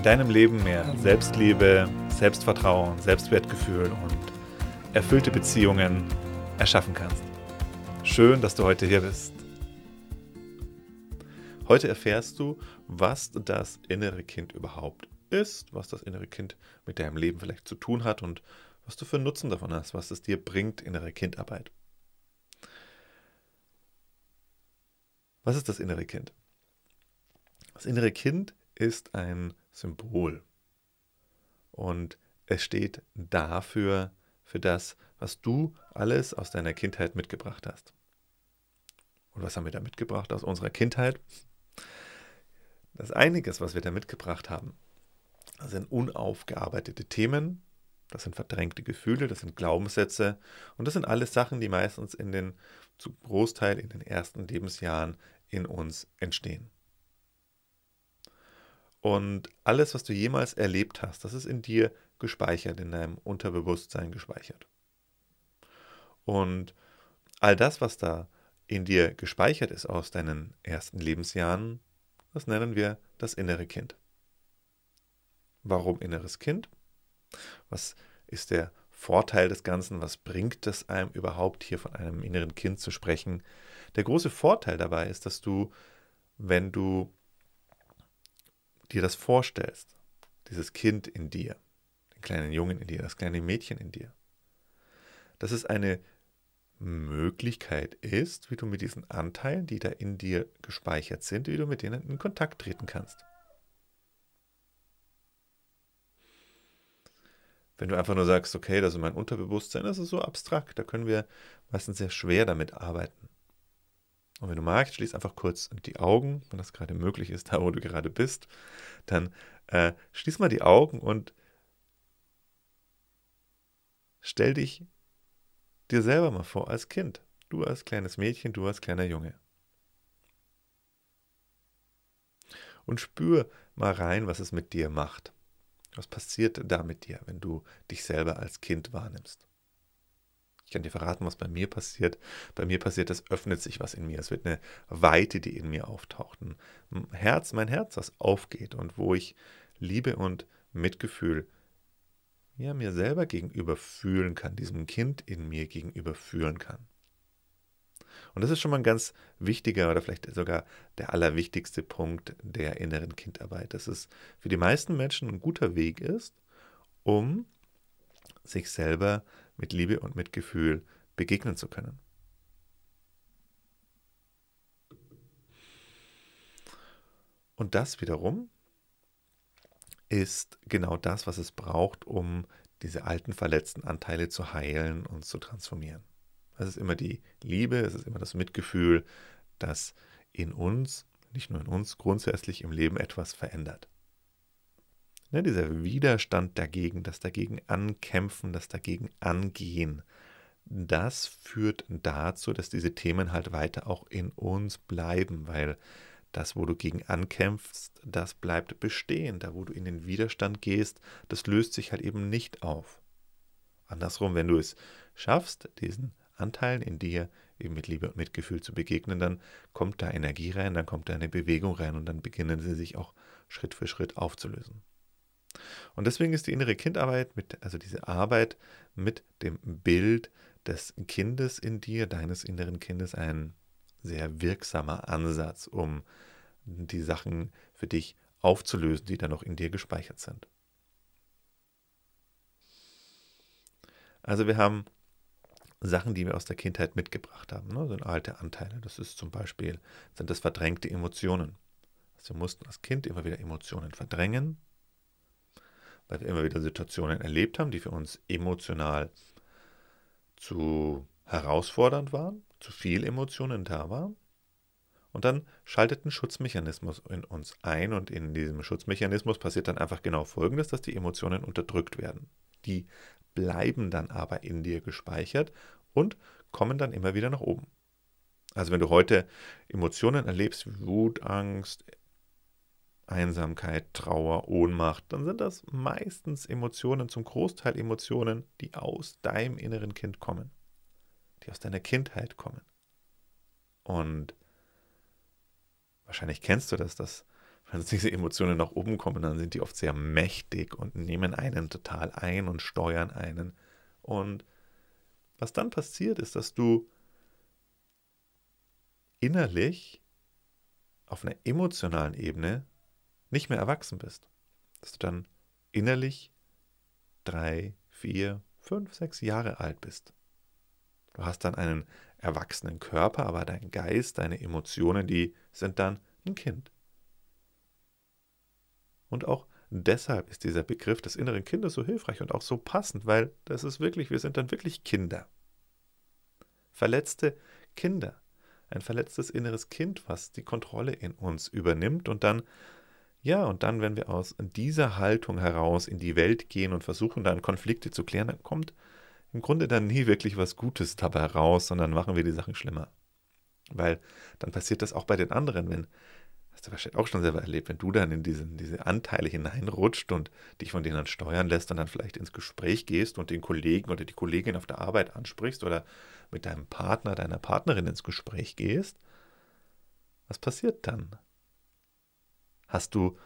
in deinem Leben mehr Selbstliebe, Selbstvertrauen, Selbstwertgefühl und erfüllte Beziehungen erschaffen kannst. Schön, dass du heute hier bist. Heute erfährst du, was das innere Kind überhaupt ist, was das innere Kind mit deinem Leben vielleicht zu tun hat und was du für einen Nutzen davon hast, was es dir bringt, innere Kindarbeit. Was ist das innere Kind? Das innere Kind ist ein Symbol. Und es steht dafür, für das, was du alles aus deiner Kindheit mitgebracht hast. Und was haben wir da mitgebracht aus unserer Kindheit? Das einiges, was wir da mitgebracht haben, sind unaufgearbeitete Themen, das sind verdrängte Gefühle, das sind Glaubenssätze und das sind alles Sachen, die meistens in den zu Großteil in den ersten Lebensjahren in uns entstehen. Und alles, was du jemals erlebt hast, das ist in dir gespeichert, in deinem Unterbewusstsein gespeichert. Und all das, was da in dir gespeichert ist aus deinen ersten Lebensjahren, das nennen wir das innere Kind. Warum inneres Kind? Was ist der Vorteil des Ganzen? Was bringt es einem überhaupt, hier von einem inneren Kind zu sprechen? Der große Vorteil dabei ist, dass du, wenn du dir das vorstellst, dieses Kind in dir, den kleinen Jungen in dir, das kleine Mädchen in dir, dass es eine Möglichkeit ist, wie du mit diesen Anteilen, die da in dir gespeichert sind, wie du mit denen in Kontakt treten kannst. Wenn du einfach nur sagst, okay, das ist mein Unterbewusstsein, das ist so abstrakt, da können wir meistens sehr schwer damit arbeiten. Und wenn du magst, schließ einfach kurz die Augen, wenn das gerade möglich ist, da wo du gerade bist. Dann äh, schließ mal die Augen und stell dich dir selber mal vor als Kind. Du als kleines Mädchen, du als kleiner Junge. Und spür mal rein, was es mit dir macht. Was passiert da mit dir, wenn du dich selber als Kind wahrnimmst? Ich kann dir verraten, was bei mir passiert. Bei mir passiert, es öffnet sich was in mir. Es wird eine Weite, die in mir auftaucht. Ein Herz, mein Herz, das aufgeht und wo ich Liebe und Mitgefühl ja, mir selber gegenüber fühlen kann, diesem Kind in mir gegenüber fühlen kann. Und das ist schon mal ein ganz wichtiger oder vielleicht sogar der allerwichtigste Punkt der inneren Kindarbeit, dass es für die meisten Menschen ein guter Weg ist, um sich selber mit Liebe und Mitgefühl begegnen zu können. Und das wiederum ist genau das, was es braucht, um diese alten verletzten Anteile zu heilen und zu transformieren. Es ist immer die Liebe, es ist immer das Mitgefühl, das in uns, nicht nur in uns, grundsätzlich im Leben etwas verändert. Ne, dieser Widerstand dagegen, das dagegen ankämpfen, das dagegen angehen, das führt dazu, dass diese Themen halt weiter auch in uns bleiben, weil das, wo du gegen ankämpfst, das bleibt bestehen. Da, wo du in den Widerstand gehst, das löst sich halt eben nicht auf. Andersrum, wenn du es schaffst, diesen Anteilen in dir eben mit Liebe und Mitgefühl zu begegnen, dann kommt da Energie rein, dann kommt da eine Bewegung rein und dann beginnen sie sich auch Schritt für Schritt aufzulösen. Und deswegen ist die innere Kindarbeit, mit, also diese Arbeit mit dem Bild des Kindes in dir, deines inneren Kindes, ein sehr wirksamer Ansatz, um die Sachen für dich aufzulösen, die da noch in dir gespeichert sind. Also wir haben Sachen, die wir aus der Kindheit mitgebracht haben, ne? sind alte Anteile. Das ist zum Beispiel, sind das verdrängte Emotionen. Also wir mussten als Kind immer wieder Emotionen verdrängen, weil wir immer wieder Situationen erlebt haben, die für uns emotional zu herausfordernd waren, zu viel Emotionen da waren. Und dann schaltet ein Schutzmechanismus in uns ein und in diesem Schutzmechanismus passiert dann einfach genau Folgendes, dass die Emotionen unterdrückt werden. Die bleiben dann aber in dir gespeichert und kommen dann immer wieder nach oben. Also wenn du heute Emotionen erlebst wie Wut, Angst, Einsamkeit, Trauer, Ohnmacht, dann sind das meistens Emotionen, zum Großteil Emotionen, die aus deinem inneren Kind kommen, die aus deiner Kindheit kommen. Und wahrscheinlich kennst du das, dass wenn diese Emotionen nach oben kommen, dann sind die oft sehr mächtig und nehmen einen total ein und steuern einen. Und was dann passiert, ist, dass du innerlich auf einer emotionalen Ebene nicht mehr erwachsen bist. Dass du dann innerlich drei, vier, fünf, sechs Jahre alt bist. Du hast dann einen erwachsenen Körper, aber dein Geist, deine Emotionen, die sind dann ein Kind. Und auch deshalb ist dieser Begriff des inneren Kindes so hilfreich und auch so passend, weil das ist wirklich, wir sind dann wirklich Kinder. Verletzte Kinder. Ein verletztes inneres Kind, was die Kontrolle in uns übernimmt und dann ja, und dann, wenn wir aus dieser Haltung heraus in die Welt gehen und versuchen dann Konflikte zu klären, dann kommt im Grunde dann nie wirklich was Gutes dabei raus, sondern machen wir die Sachen schlimmer. Weil dann passiert das auch bei den anderen, wenn, hast du wahrscheinlich auch schon selber erlebt, wenn du dann in diesen, diese Anteile hineinrutscht und dich von denen steuern lässt und dann vielleicht ins Gespräch gehst und den Kollegen oder die Kollegin auf der Arbeit ansprichst oder mit deinem Partner, deiner Partnerin ins Gespräch gehst, was passiert dann? Hast du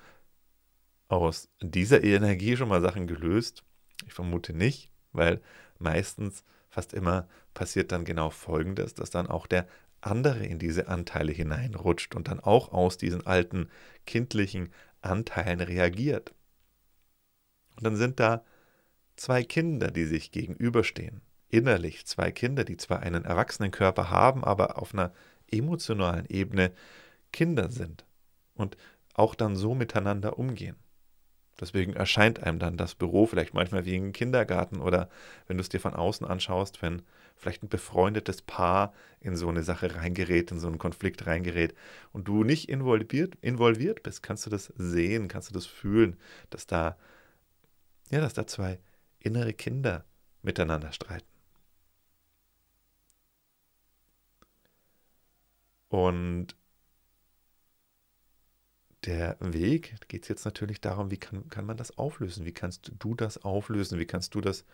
aus dieser Energie schon mal Sachen gelöst? Ich vermute nicht, weil meistens, fast immer, passiert dann genau Folgendes, dass dann auch der andere in diese Anteile hineinrutscht und dann auch aus diesen alten kindlichen Anteilen reagiert. Und dann sind da zwei Kinder, die sich gegenüberstehen. Innerlich zwei Kinder, die zwar einen erwachsenen Körper haben, aber auf einer emotionalen Ebene Kinder sind. Und auch dann so miteinander umgehen. Deswegen erscheint einem dann das Büro vielleicht manchmal wie ein Kindergarten oder wenn du es dir von außen anschaust, wenn vielleicht ein befreundetes Paar in so eine Sache reingerät, in so einen Konflikt reingerät und du nicht involviert, involviert bist, kannst du das sehen, kannst du das fühlen, dass da, ja, dass da zwei innere Kinder miteinander streiten. Und der Weg geht es jetzt natürlich darum, wie kann, kann man das auflösen? Wie kannst du das auflösen? Wie kannst du das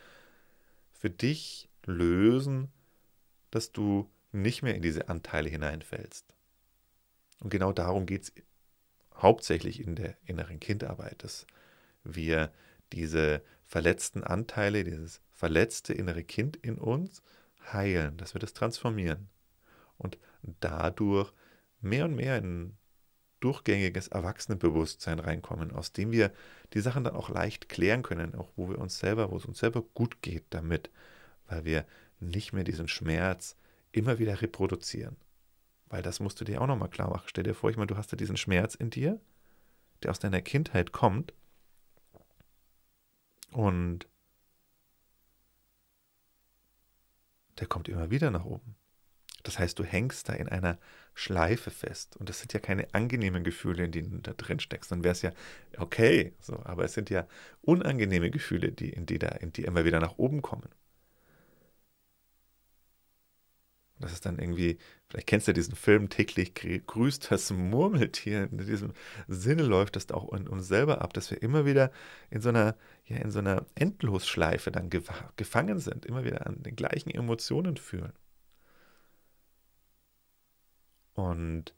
für dich lösen, dass du nicht mehr in diese Anteile hineinfällst? Und genau darum geht es hauptsächlich in der inneren Kindarbeit, dass wir diese verletzten Anteile, dieses verletzte innere Kind in uns heilen, dass wir das transformieren und dadurch mehr und mehr in durchgängiges Erwachsenenbewusstsein reinkommen, aus dem wir die Sachen dann auch leicht klären können, auch wo wir uns selber, wo es uns selber gut geht damit, weil wir nicht mehr diesen Schmerz immer wieder reproduzieren. Weil das musst du dir auch nochmal klar machen. Stell dir vor, ich meine, du hast ja diesen Schmerz in dir, der aus deiner Kindheit kommt und der kommt immer wieder nach oben. Das heißt, du hängst da in einer Schleife fest. Und das sind ja keine angenehmen Gefühle, in denen du da drin steckst. Dann wäre es ja okay, so, aber es sind ja unangenehme Gefühle, die, in die da, in die immer wieder nach oben kommen. Das ist dann irgendwie, vielleicht kennst du diesen Film, täglich grüßt das Murmeltier. In diesem Sinne läuft das auch in uns selber ab, dass wir immer wieder in so einer, ja, in so einer Endlosschleife dann gefangen sind, immer wieder an den gleichen Emotionen fühlen. Und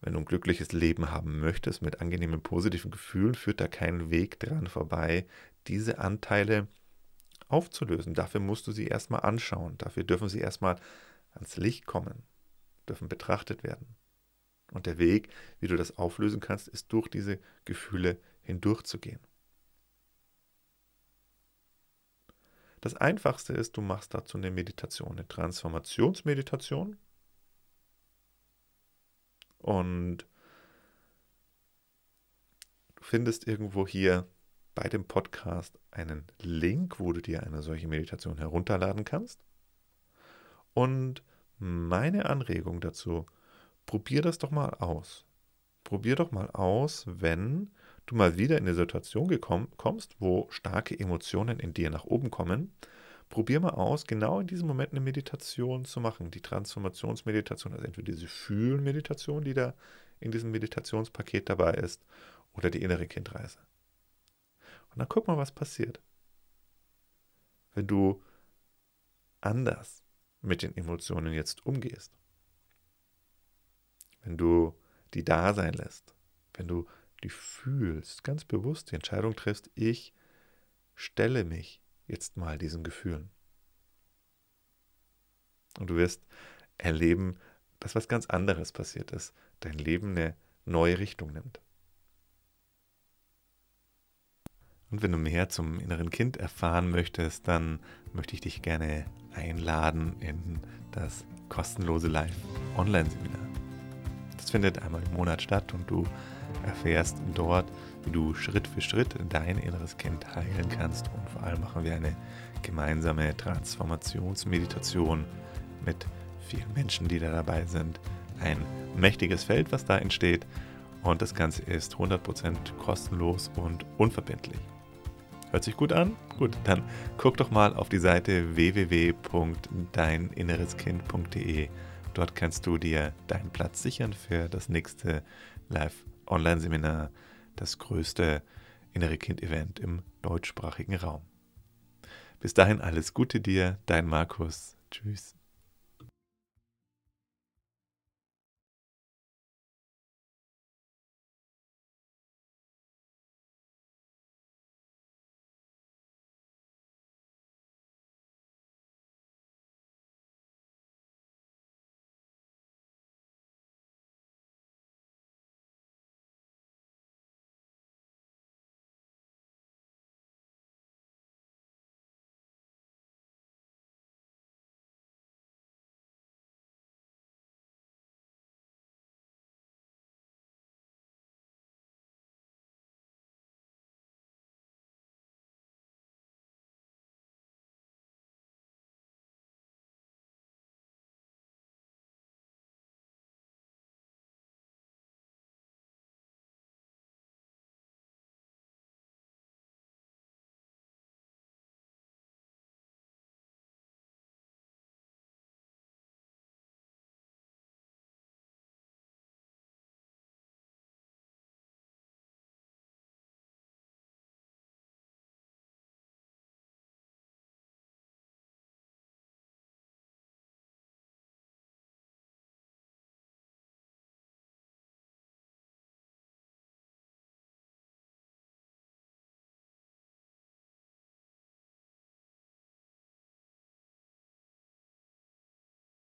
wenn du ein glückliches Leben haben möchtest mit angenehmen, positiven Gefühlen, führt da kein Weg dran vorbei, diese Anteile aufzulösen. Dafür musst du sie erstmal anschauen. Dafür dürfen sie erstmal ans Licht kommen, dürfen betrachtet werden. Und der Weg, wie du das auflösen kannst, ist durch diese Gefühle hindurchzugehen. Das Einfachste ist, du machst dazu eine Meditation, eine Transformationsmeditation. Und du findest irgendwo hier bei dem Podcast einen Link, wo du dir eine solche Meditation herunterladen kannst. Und meine Anregung dazu, probier das doch mal aus. Probier doch mal aus, wenn du mal wieder in eine Situation gekommen, kommst, wo starke Emotionen in dir nach oben kommen. Probier mal aus, genau in diesem Moment eine Meditation zu machen, die Transformationsmeditation, also entweder diese Fühlen-Meditation, die da in diesem Meditationspaket dabei ist, oder die innere Kindreise. Und dann guck mal, was passiert. Wenn du anders mit den Emotionen jetzt umgehst. Wenn du die da sein lässt. Wenn du die fühlst, ganz bewusst die Entscheidung triffst, ich stelle mich jetzt mal diesen Gefühlen. Und du wirst erleben, dass was ganz anderes passiert ist, dein Leben eine neue Richtung nimmt. Und wenn du mehr zum inneren Kind erfahren möchtest, dann möchte ich dich gerne einladen in das kostenlose Live-Online-Seminar. Das findet einmal im Monat statt und du erfährst dort, wie du Schritt für Schritt dein inneres Kind heilen kannst. Und vor allem machen wir eine gemeinsame Transformationsmeditation mit vielen Menschen, die da dabei sind. Ein mächtiges Feld, was da entsteht. Und das Ganze ist 100% kostenlos und unverbindlich. Hört sich gut an? Gut, dann guck doch mal auf die Seite www.deininnereskind.de. Dort kannst du dir deinen Platz sichern für das nächste Live-Online-Seminar, das größte Innere Kind-Event im deutschsprachigen Raum. Bis dahin alles Gute dir, dein Markus. Tschüss.